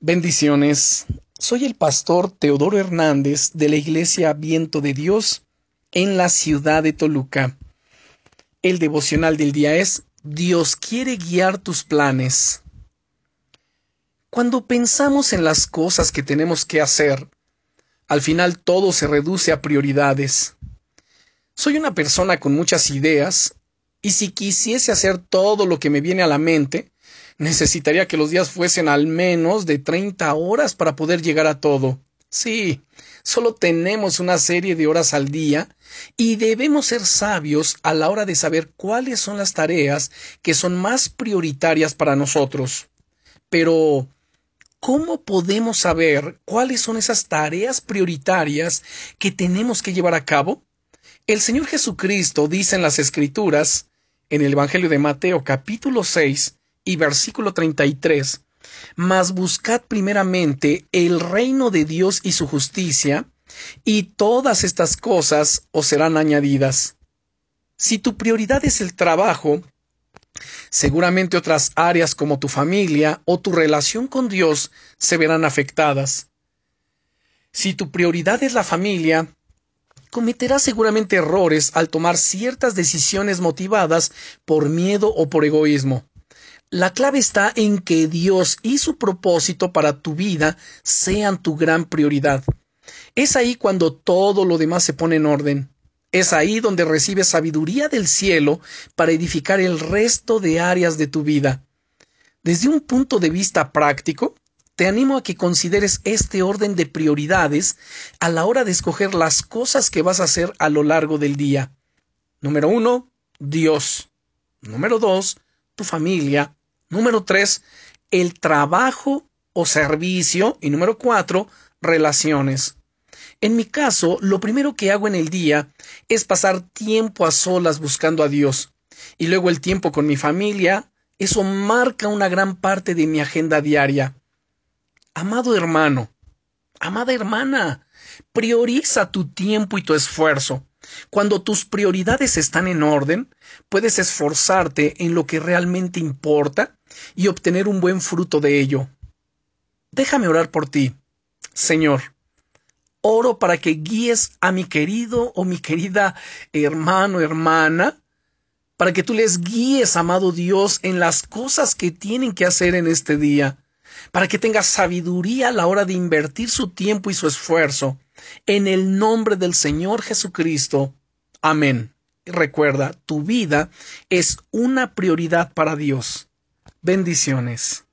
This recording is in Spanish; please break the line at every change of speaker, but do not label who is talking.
Bendiciones. Soy el pastor Teodoro Hernández de la Iglesia Viento de Dios en la ciudad de Toluca. El devocional del día es Dios quiere guiar tus planes. Cuando pensamos en las cosas que tenemos que hacer, al final todo se reduce a prioridades. Soy una persona con muchas ideas, y si quisiese hacer todo lo que me viene a la mente, necesitaría que los días fuesen al menos de 30 horas para poder llegar a todo. Sí, solo tenemos una serie de horas al día y debemos ser sabios a la hora de saber cuáles son las tareas que son más prioritarias para nosotros. Pero, ¿cómo podemos saber cuáles son esas tareas prioritarias que tenemos que llevar a cabo? El Señor Jesucristo dice en las Escrituras, en el Evangelio de Mateo capítulo 6, y versículo 33, Mas buscad primeramente el reino de Dios y su justicia, y todas estas cosas os serán añadidas. Si tu prioridad es el trabajo, seguramente otras áreas como tu familia o tu relación con Dios se verán afectadas. Si tu prioridad es la familia, cometerás seguramente errores al tomar ciertas decisiones motivadas por miedo o por egoísmo. La clave está en que Dios y su propósito para tu vida sean tu gran prioridad. Es ahí cuando todo lo demás se pone en orden. Es ahí donde recibes sabiduría del cielo para edificar el resto de áreas de tu vida. Desde un punto de vista práctico, te animo a que consideres este orden de prioridades a la hora de escoger las cosas que vas a hacer a lo largo del día. Número uno, Dios. Número dos, tu familia. Número tres, el trabajo o servicio. Y número cuatro, relaciones. En mi caso, lo primero que hago en el día es pasar tiempo a solas buscando a Dios. Y luego el tiempo con mi familia. Eso marca una gran parte de mi agenda diaria. Amado hermano, amada hermana, prioriza tu tiempo y tu esfuerzo. Cuando tus prioridades están en orden, puedes esforzarte en lo que realmente importa y obtener un buen fruto de ello. Déjame orar por ti. Señor, oro para que guíes a mi querido o mi querida hermano, hermana, para que tú les guíes, amado Dios, en las cosas que tienen que hacer en este día, para que tenga sabiduría a la hora de invertir su tiempo y su esfuerzo en el nombre del Señor Jesucristo. Amén. recuerda, tu vida es una prioridad para Dios. Bendiciones.